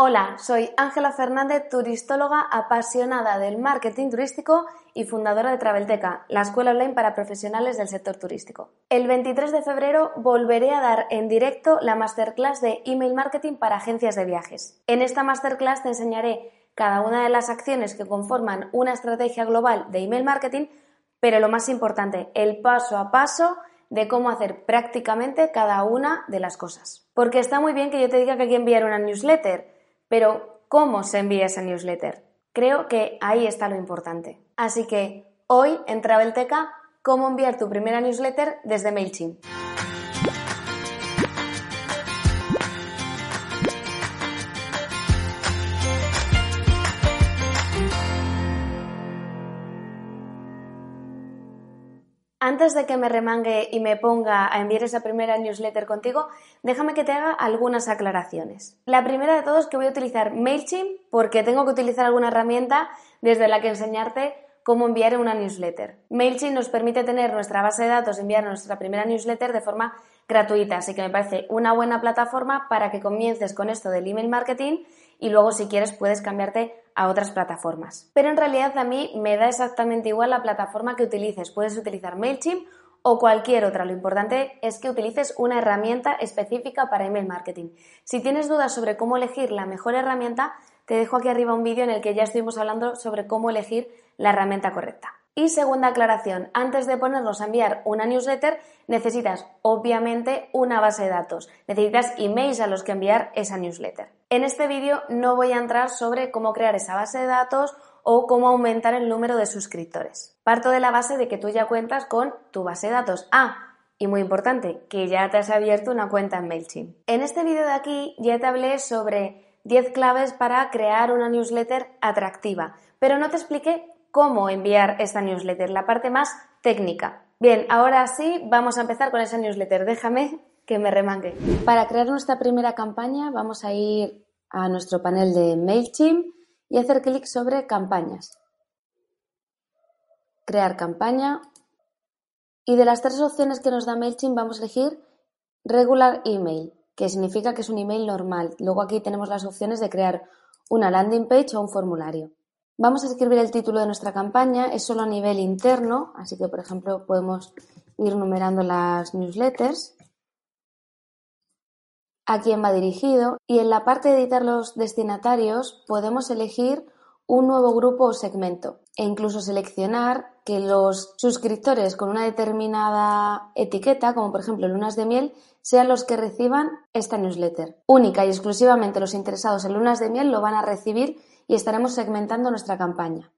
Hola, soy Ángela Fernández, turistóloga apasionada del marketing turístico y fundadora de Travelteca, la escuela online para profesionales del sector turístico. El 23 de febrero volveré a dar en directo la masterclass de email marketing para agencias de viajes. En esta masterclass te enseñaré cada una de las acciones que conforman una estrategia global de email marketing, pero lo más importante, el paso a paso de cómo hacer prácticamente cada una de las cosas. Porque está muy bien que yo te diga que hay que enviar una newsletter, pero ¿cómo se envía esa newsletter? Creo que ahí está lo importante. Así que hoy en Travelteca, ¿cómo enviar tu primera newsletter desde MailChimp? Antes de que me remangue y me ponga a enviar esa primera newsletter contigo, déjame que te haga algunas aclaraciones. La primera de todo es que voy a utilizar MailChimp porque tengo que utilizar alguna herramienta desde la que enseñarte cómo enviar una newsletter. MailChimp nos permite tener nuestra base de datos, enviar nuestra primera newsletter de forma gratuita, así que me parece una buena plataforma para que comiences con esto del email marketing y luego si quieres puedes cambiarte a otras plataformas. Pero en realidad a mí me da exactamente igual la plataforma que utilices. Puedes utilizar MailChimp o cualquier otra. Lo importante es que utilices una herramienta específica para email marketing. Si tienes dudas sobre cómo elegir la mejor herramienta, te dejo aquí arriba un vídeo en el que ya estuvimos hablando sobre cómo elegir la herramienta correcta. Y segunda aclaración, antes de ponernos a enviar una newsletter, necesitas obviamente una base de datos. Necesitas emails a los que enviar esa newsletter. En este vídeo no voy a entrar sobre cómo crear esa base de datos o cómo aumentar el número de suscriptores. Parto de la base de que tú ya cuentas con tu base de datos. Ah, y muy importante, que ya te has abierto una cuenta en MailChimp. En este vídeo de aquí ya te hablé sobre 10 claves para crear una newsletter atractiva, pero no te expliqué cómo enviar esta newsletter, la parte más técnica. Bien, ahora sí, vamos a empezar con esa newsletter. Déjame que me remangue. Para crear nuestra primera campaña vamos a ir a nuestro panel de MailChimp y hacer clic sobre campañas. Crear campaña. Y de las tres opciones que nos da MailChimp vamos a elegir Regular Email, que significa que es un email normal. Luego aquí tenemos las opciones de crear una landing page o un formulario. Vamos a escribir el título de nuestra campaña, es solo a nivel interno, así que por ejemplo podemos ir numerando las newsletters. A quién va dirigido y en la parte de editar los destinatarios podemos elegir un nuevo grupo o segmento e incluso seleccionar que los suscriptores con una determinada etiqueta, como por ejemplo lunas de miel, sean los que reciban esta newsletter. Única y exclusivamente los interesados en lunas de miel lo van a recibir y estaremos segmentando nuestra campaña.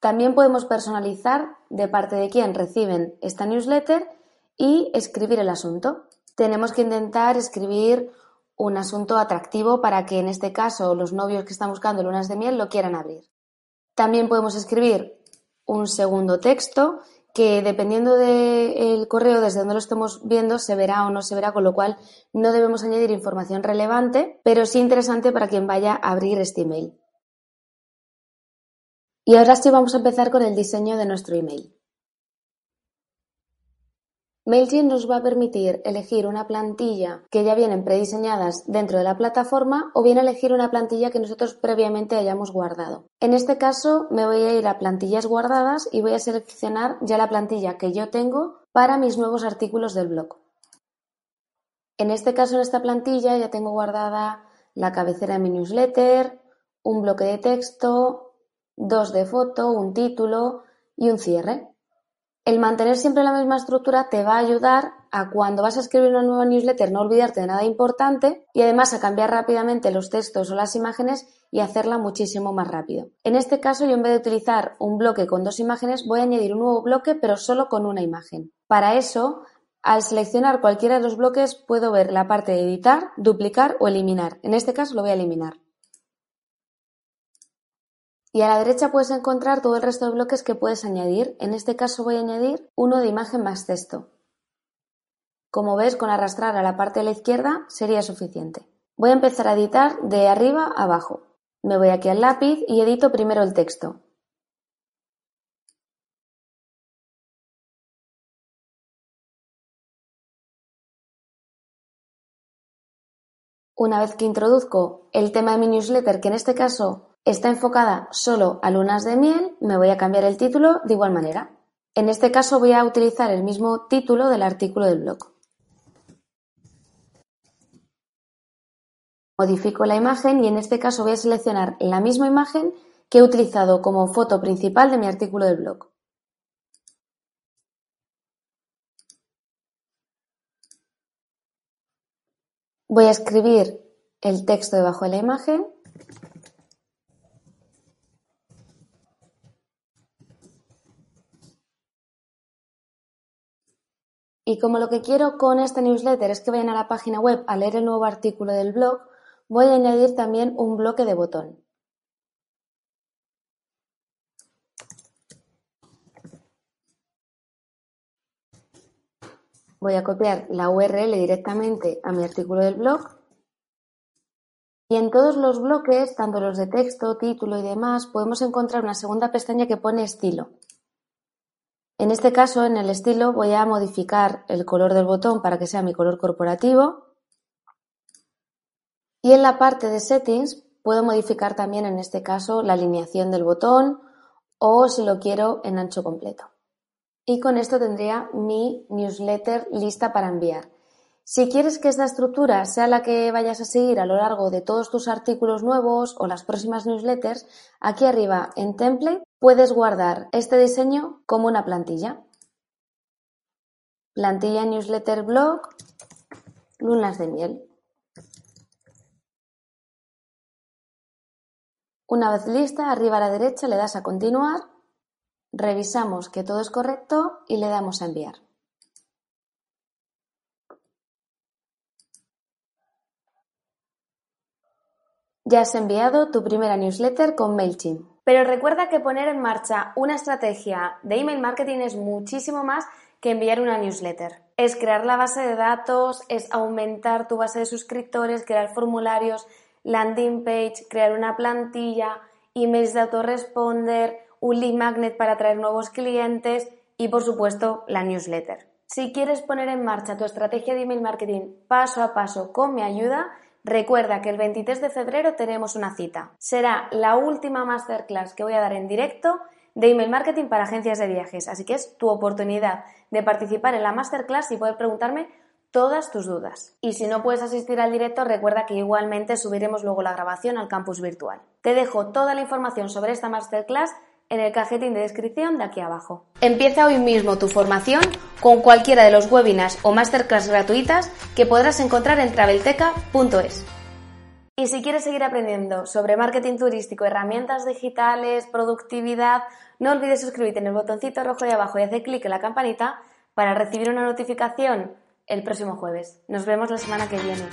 También podemos personalizar de parte de quién reciben esta newsletter y escribir el asunto. Tenemos que intentar escribir un asunto atractivo para que en este caso los novios que están buscando lunas de miel lo quieran abrir. También podemos escribir un segundo texto que dependiendo del correo desde donde lo estemos viendo se verá o no se verá, con lo cual no debemos añadir información relevante, pero sí interesante para quien vaya a abrir este email. Y ahora sí vamos a empezar con el diseño de nuestro email. MailChimp nos va a permitir elegir una plantilla que ya vienen prediseñadas dentro de la plataforma o bien elegir una plantilla que nosotros previamente hayamos guardado. En este caso me voy a ir a plantillas guardadas y voy a seleccionar ya la plantilla que yo tengo para mis nuevos artículos del blog. En este caso en esta plantilla ya tengo guardada la cabecera de mi newsletter, un bloque de texto, dos de foto, un título y un cierre. El mantener siempre la misma estructura te va a ayudar a cuando vas a escribir una nueva newsletter no olvidarte de nada importante y además a cambiar rápidamente los textos o las imágenes y hacerla muchísimo más rápido. En este caso yo en vez de utilizar un bloque con dos imágenes voy a añadir un nuevo bloque pero solo con una imagen. Para eso Al seleccionar cualquiera de los bloques puedo ver la parte de editar, duplicar o eliminar. En este caso lo voy a eliminar. Y a la derecha puedes encontrar todo el resto de bloques que puedes añadir. En este caso voy a añadir uno de imagen más texto. Como ves, con arrastrar a la parte de la izquierda sería suficiente. Voy a empezar a editar de arriba a abajo. Me voy aquí al lápiz y edito primero el texto. Una vez que introduzco el tema de mi newsletter, que en este caso está enfocada solo a lunas de miel, me voy a cambiar el título de igual manera. En este caso voy a utilizar el mismo título del artículo del blog. Modifico la imagen y en este caso voy a seleccionar la misma imagen que he utilizado como foto principal de mi artículo del blog. Voy a escribir el texto debajo de la imagen Y como lo que quiero con este newsletter es que vayan a la página web a leer el nuevo artículo del blog, voy a añadir también un bloque de botón. Voy a copiar la URL directamente a mi artículo del blog y en todos los bloques, tanto los de texto, título y demás, podemos encontrar una segunda pestaña que pone estilo. En este caso, en el estilo, voy a modificar el color del botón para que sea mi color corporativo. Y en la parte de settings puedo modificar también, en este caso, la alineación del botón o si lo quiero en ancho completo. Y con esto tendría mi newsletter lista para enviar. Si quieres que esta estructura sea la que vayas a seguir a lo largo de todos tus artículos nuevos o las próximas newsletters, aquí arriba en Template puedes guardar este diseño como una plantilla. Plantilla Newsletter Blog, lunas de miel. Una vez lista, arriba a la derecha le das a continuar, revisamos que todo es correcto y le damos a enviar. Ya has enviado tu primera newsletter con MailChimp. Pero recuerda que poner en marcha una estrategia de email marketing es muchísimo más que enviar una newsletter. Es crear la base de datos, es aumentar tu base de suscriptores, crear formularios, landing page, crear una plantilla, emails de autoresponder, un lead magnet para atraer nuevos clientes y por supuesto la newsletter. Si quieres poner en marcha tu estrategia de email marketing paso a paso con mi ayuda, Recuerda que el 23 de febrero tenemos una cita. Será la última masterclass que voy a dar en directo de email marketing para agencias de viajes, así que es tu oportunidad de participar en la masterclass y poder preguntarme todas tus dudas. Y si no puedes asistir al directo, recuerda que igualmente subiremos luego la grabación al campus virtual. Te dejo toda la información sobre esta masterclass en el cajetín de descripción de aquí abajo. Empieza hoy mismo tu formación con cualquiera de los webinars o masterclass gratuitas que podrás encontrar en travelteca.es. Y si quieres seguir aprendiendo sobre marketing turístico, herramientas digitales, productividad, no olvides suscribirte en el botoncito rojo de abajo y hacer clic en la campanita para recibir una notificación el próximo jueves. Nos vemos la semana que viene.